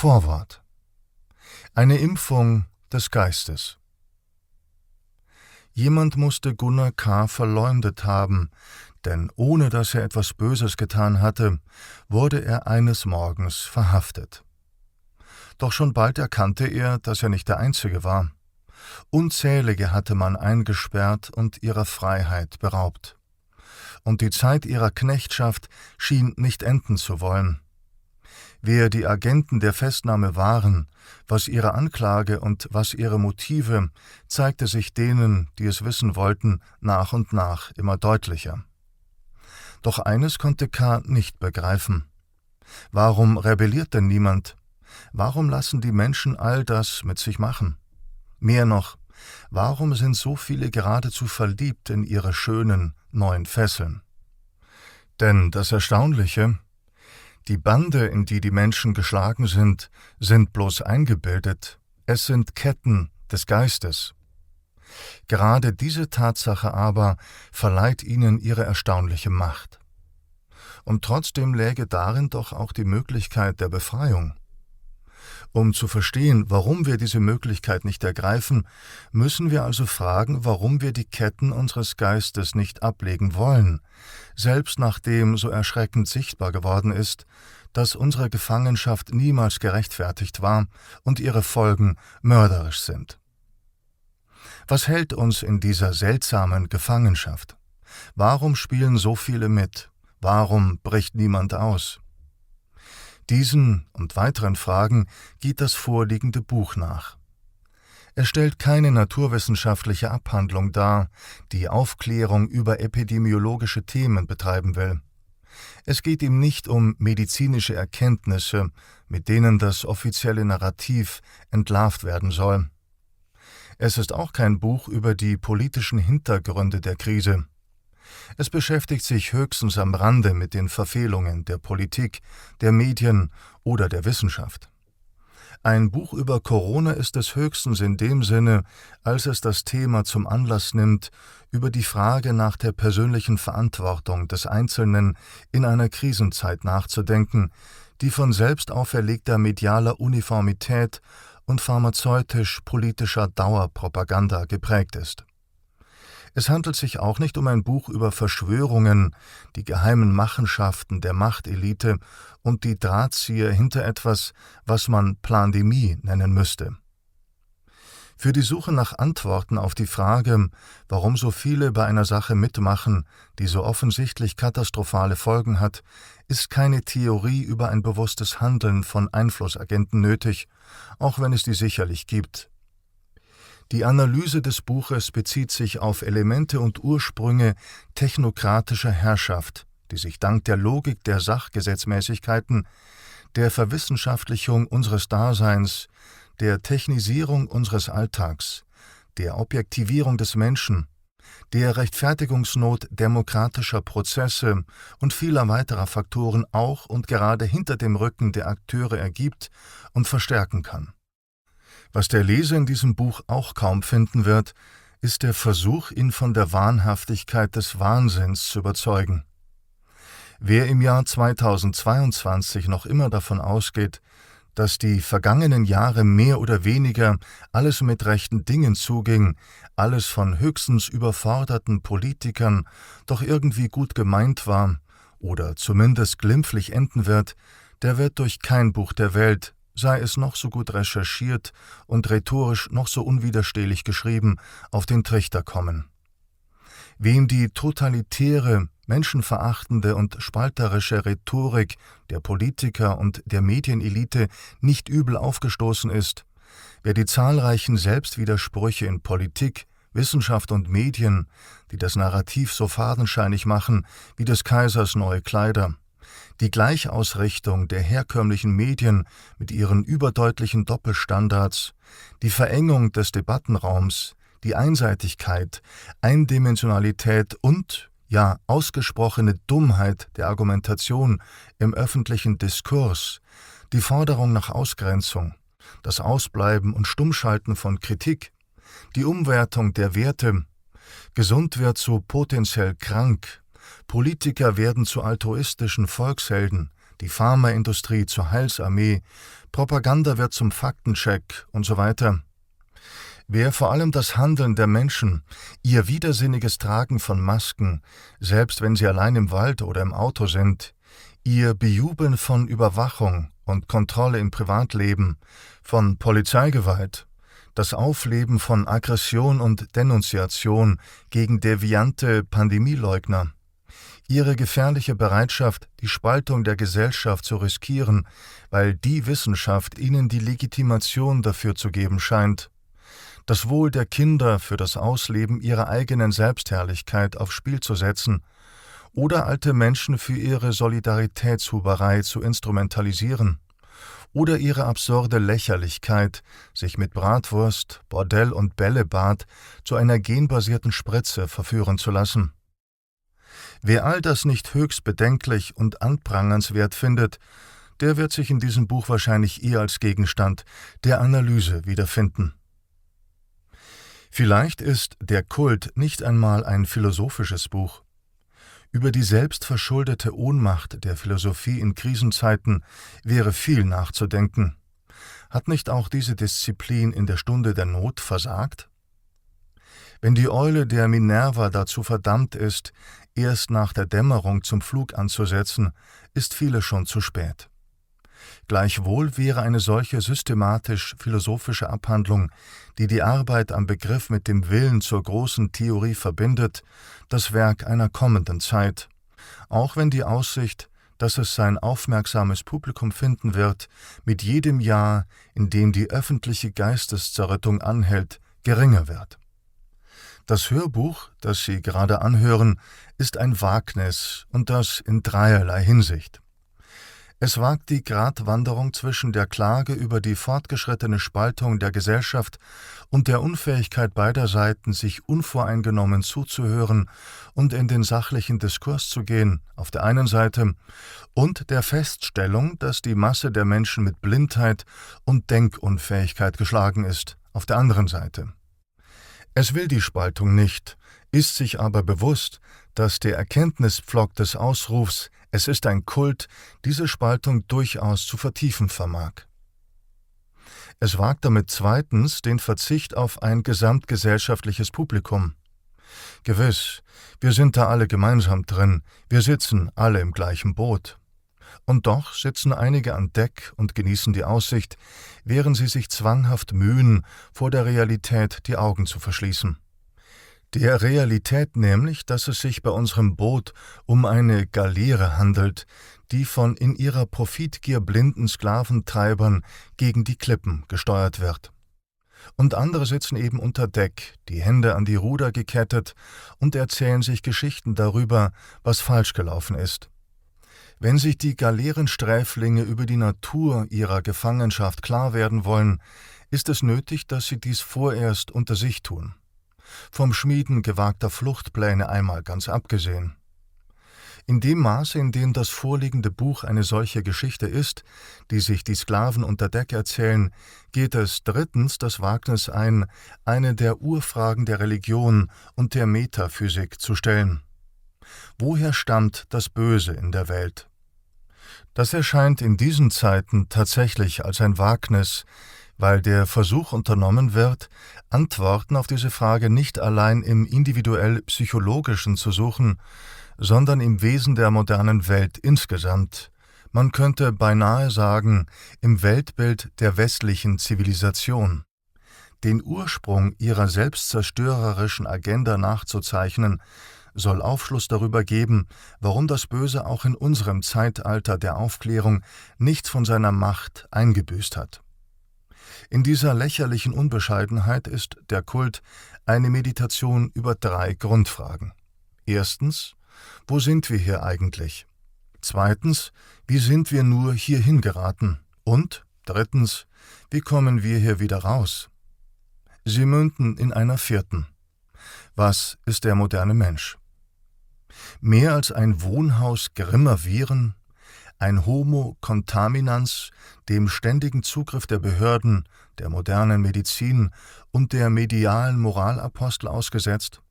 Vorwort Eine Impfung des Geistes Jemand musste Gunnar K. verleumdet haben, denn ohne dass er etwas Böses getan hatte, wurde er eines Morgens verhaftet. Doch schon bald erkannte er, dass er nicht der Einzige war. Unzählige hatte man eingesperrt und ihrer Freiheit beraubt. Und die Zeit ihrer Knechtschaft schien nicht enden zu wollen. Wer die Agenten der Festnahme waren, was ihre Anklage und was ihre Motive, zeigte sich denen, die es wissen wollten, nach und nach immer deutlicher. Doch eines konnte K. nicht begreifen. Warum rebelliert denn niemand? Warum lassen die Menschen all das mit sich machen? Mehr noch, warum sind so viele geradezu verliebt in ihre schönen, neuen Fesseln? Denn das Erstaunliche, die Bande, in die die Menschen geschlagen sind, sind bloß eingebildet, es sind Ketten des Geistes. Gerade diese Tatsache aber verleiht ihnen ihre erstaunliche Macht. Und trotzdem läge darin doch auch die Möglichkeit der Befreiung. Um zu verstehen, warum wir diese Möglichkeit nicht ergreifen, müssen wir also fragen, warum wir die Ketten unseres Geistes nicht ablegen wollen, selbst nachdem so erschreckend sichtbar geworden ist, dass unsere Gefangenschaft niemals gerechtfertigt war und ihre Folgen mörderisch sind. Was hält uns in dieser seltsamen Gefangenschaft? Warum spielen so viele mit? Warum bricht niemand aus? Diesen und weiteren Fragen geht das vorliegende Buch nach. Es stellt keine naturwissenschaftliche Abhandlung dar, die Aufklärung über epidemiologische Themen betreiben will. Es geht ihm nicht um medizinische Erkenntnisse, mit denen das offizielle Narrativ entlarvt werden soll. Es ist auch kein Buch über die politischen Hintergründe der Krise. Es beschäftigt sich höchstens am Rande mit den Verfehlungen der Politik, der Medien oder der Wissenschaft. Ein Buch über Corona ist es höchstens in dem Sinne, als es das Thema zum Anlass nimmt, über die Frage nach der persönlichen Verantwortung des Einzelnen in einer Krisenzeit nachzudenken, die von selbst auferlegter medialer Uniformität und pharmazeutisch-politischer Dauerpropaganda geprägt ist. Es handelt sich auch nicht um ein Buch über Verschwörungen, die geheimen Machenschaften der Machtelite und die Drahtzieher hinter etwas, was man Plandemie nennen müsste. Für die Suche nach Antworten auf die Frage, warum so viele bei einer Sache mitmachen, die so offensichtlich katastrophale Folgen hat, ist keine Theorie über ein bewusstes Handeln von Einflussagenten nötig, auch wenn es die sicherlich gibt, die Analyse des Buches bezieht sich auf Elemente und Ursprünge technokratischer Herrschaft, die sich dank der Logik der Sachgesetzmäßigkeiten, der Verwissenschaftlichung unseres Daseins, der Technisierung unseres Alltags, der Objektivierung des Menschen, der Rechtfertigungsnot demokratischer Prozesse und vieler weiterer Faktoren auch und gerade hinter dem Rücken der Akteure ergibt und verstärken kann. Was der Leser in diesem Buch auch kaum finden wird, ist der Versuch, ihn von der Wahnhaftigkeit des Wahnsinns zu überzeugen. Wer im Jahr 2022 noch immer davon ausgeht, dass die vergangenen Jahre mehr oder weniger alles mit rechten Dingen zuging, alles von höchstens überforderten Politikern doch irgendwie gut gemeint war oder zumindest glimpflich enden wird, der wird durch kein Buch der Welt sei es noch so gut recherchiert und rhetorisch noch so unwiderstehlich geschrieben, auf den Trichter kommen. Wem die totalitäre, menschenverachtende und spalterische Rhetorik der Politiker und der Medienelite nicht übel aufgestoßen ist, wer die zahlreichen Selbstwidersprüche in Politik, Wissenschaft und Medien, die das Narrativ so fadenscheinig machen wie des Kaisers neue Kleider, die Gleichausrichtung der herkömmlichen Medien mit ihren überdeutlichen Doppelstandards, die Verengung des Debattenraums, die Einseitigkeit, Eindimensionalität und, ja, ausgesprochene Dummheit der Argumentation im öffentlichen Diskurs, die Forderung nach Ausgrenzung, das Ausbleiben und Stummschalten von Kritik, die Umwertung der Werte, gesund wird so potenziell krank, Politiker werden zu altruistischen Volkshelden, die Pharmaindustrie zur Heilsarmee, Propaganda wird zum Faktencheck und so weiter. Wer vor allem das Handeln der Menschen, ihr widersinniges Tragen von Masken, selbst wenn sie allein im Wald oder im Auto sind, ihr Bejubeln von Überwachung und Kontrolle im Privatleben, von Polizeigewalt, das Aufleben von Aggression und Denunziation gegen deviante Pandemieleugner, ihre gefährliche Bereitschaft, die Spaltung der Gesellschaft zu riskieren, weil die Wissenschaft ihnen die Legitimation dafür zu geben scheint, das Wohl der Kinder für das Ausleben ihrer eigenen Selbstherrlichkeit aufs Spiel zu setzen oder alte Menschen für ihre Solidaritätshuberei zu instrumentalisieren oder ihre absurde Lächerlichkeit, sich mit Bratwurst, Bordell und Bällebad zu einer genbasierten Spritze verführen zu lassen. Wer all das nicht höchst bedenklich und anprangernswert findet, der wird sich in diesem Buch wahrscheinlich eher als Gegenstand der Analyse wiederfinden. Vielleicht ist Der Kult nicht einmal ein philosophisches Buch. Über die selbstverschuldete Ohnmacht der Philosophie in Krisenzeiten wäre viel nachzudenken. Hat nicht auch diese Disziplin in der Stunde der Not versagt? Wenn die Eule der Minerva dazu verdammt ist, erst nach der Dämmerung zum Flug anzusetzen, ist viele schon zu spät. Gleichwohl wäre eine solche systematisch-philosophische Abhandlung, die die Arbeit am Begriff mit dem Willen zur großen Theorie verbindet, das Werk einer kommenden Zeit, auch wenn die Aussicht, dass es sein aufmerksames Publikum finden wird, mit jedem Jahr, in dem die öffentliche Geisteszerrettung anhält, geringer wird. Das Hörbuch, das Sie gerade anhören, ist ein Wagnis und das in dreierlei Hinsicht. Es wagt die Gratwanderung zwischen der Klage über die fortgeschrittene Spaltung der Gesellschaft und der Unfähigkeit beider Seiten, sich unvoreingenommen zuzuhören und in den sachlichen Diskurs zu gehen, auf der einen Seite, und der Feststellung, dass die Masse der Menschen mit Blindheit und Denkunfähigkeit geschlagen ist, auf der anderen Seite. Es will die Spaltung nicht, ist sich aber bewusst, dass der Erkenntnispflock des Ausrufs es ist ein Kult, diese Spaltung durchaus zu vertiefen vermag. Es wagt damit zweitens den Verzicht auf ein gesamtgesellschaftliches Publikum. Gewiss, wir sind da alle gemeinsam drin, wir sitzen alle im gleichen Boot. Und doch sitzen einige an Deck und genießen die Aussicht, während sie sich zwanghaft mühen, vor der Realität die Augen zu verschließen. Der Realität nämlich, dass es sich bei unserem Boot um eine Galeere handelt, die von in ihrer Profitgier blinden Sklaventreibern gegen die Klippen gesteuert wird. Und andere sitzen eben unter Deck, die Hände an die Ruder gekettet und erzählen sich Geschichten darüber, was falsch gelaufen ist. Wenn sich die Galeerensträflinge über die Natur ihrer Gefangenschaft klar werden wollen, ist es nötig, dass sie dies vorerst unter sich tun vom Schmieden gewagter Fluchtpläne einmal ganz abgesehen. In dem Maße, in dem das vorliegende Buch eine solche Geschichte ist, die sich die Sklaven unter Deck erzählen, geht es drittens das Wagnis ein, eine der Urfragen der Religion und der Metaphysik zu stellen. Woher stammt das Böse in der Welt? Das erscheint in diesen Zeiten tatsächlich als ein Wagnis, weil der Versuch unternommen wird, Antworten auf diese Frage nicht allein im individuell psychologischen zu suchen, sondern im Wesen der modernen Welt insgesamt, man könnte beinahe sagen, im Weltbild der westlichen Zivilisation. Den Ursprung ihrer selbstzerstörerischen Agenda nachzuzeichnen, soll Aufschluss darüber geben, warum das Böse auch in unserem Zeitalter der Aufklärung nichts von seiner Macht eingebüßt hat. In dieser lächerlichen Unbescheidenheit ist der Kult eine Meditation über drei Grundfragen. Erstens, wo sind wir hier eigentlich? Zweitens, wie sind wir nur hierhin geraten? Und drittens, wie kommen wir hier wieder raus? Sie münden in einer vierten. Was ist der moderne Mensch? Mehr als ein Wohnhaus grimmer Viren, ein Homo contaminans, dem ständigen Zugriff der Behörden, der modernen Medizin und der medialen Moralapostel ausgesetzt?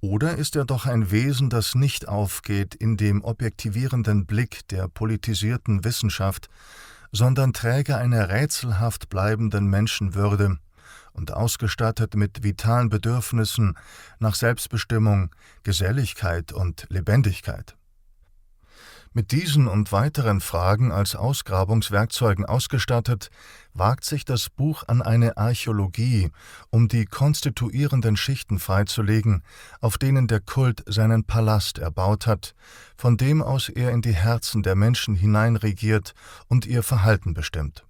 Oder ist er doch ein Wesen, das nicht aufgeht in dem objektivierenden Blick der politisierten Wissenschaft, sondern Träger einer rätselhaft bleibenden Menschenwürde und ausgestattet mit vitalen Bedürfnissen nach Selbstbestimmung, Geselligkeit und Lebendigkeit? Mit diesen und weiteren Fragen als Ausgrabungswerkzeugen ausgestattet, wagt sich das Buch an eine Archäologie, um die konstituierenden Schichten freizulegen, auf denen der Kult seinen Palast erbaut hat, von dem aus er in die Herzen der Menschen hineinregiert und ihr Verhalten bestimmt.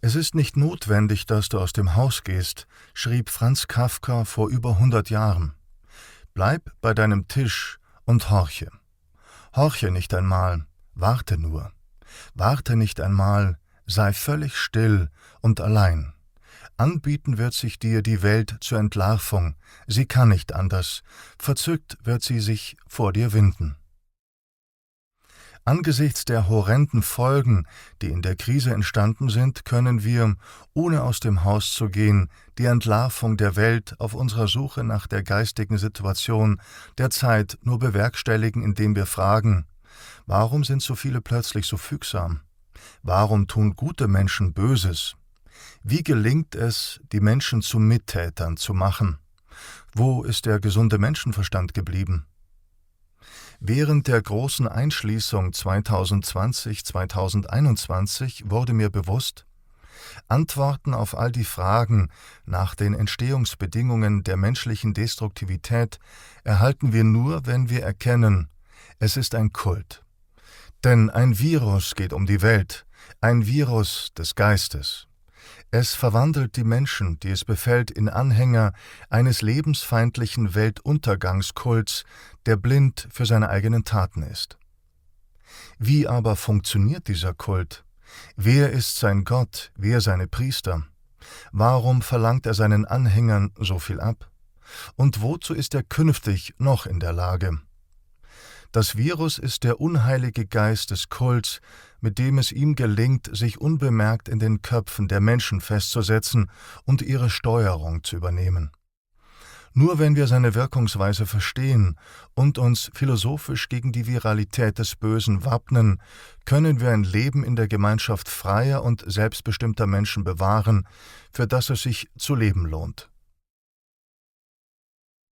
Es ist nicht notwendig, dass du aus dem Haus gehst, schrieb Franz Kafka vor über hundert Jahren. Bleib bei deinem Tisch und horche. Horche nicht einmal, warte nur. Warte nicht einmal, sei völlig still und allein. Anbieten wird sich dir die Welt zur Entlarvung, sie kann nicht anders, verzückt wird sie sich vor dir winden. Angesichts der horrenden Folgen, die in der Krise entstanden sind, können wir, ohne aus dem Haus zu gehen, die Entlarvung der Welt auf unserer Suche nach der geistigen Situation der Zeit nur bewerkstelligen, indem wir fragen, warum sind so viele plötzlich so fügsam? Warum tun gute Menschen Böses? Wie gelingt es, die Menschen zu Mittätern zu machen? Wo ist der gesunde Menschenverstand geblieben? Während der großen Einschließung 2020-2021 wurde mir bewusst, Antworten auf all die Fragen nach den Entstehungsbedingungen der menschlichen Destruktivität erhalten wir nur, wenn wir erkennen, es ist ein Kult. Denn ein Virus geht um die Welt, ein Virus des Geistes. Es verwandelt die Menschen, die es befällt, in Anhänger eines lebensfeindlichen Weltuntergangskults, der blind für seine eigenen Taten ist. Wie aber funktioniert dieser Kult? Wer ist sein Gott, wer seine Priester? Warum verlangt er seinen Anhängern so viel ab? Und wozu ist er künftig noch in der Lage? Das Virus ist der unheilige Geist des Kults, mit dem es ihm gelingt, sich unbemerkt in den Köpfen der Menschen festzusetzen und ihre Steuerung zu übernehmen. Nur wenn wir seine Wirkungsweise verstehen und uns philosophisch gegen die Viralität des Bösen wappnen, können wir ein Leben in der Gemeinschaft freier und selbstbestimmter Menschen bewahren, für das es sich zu leben lohnt.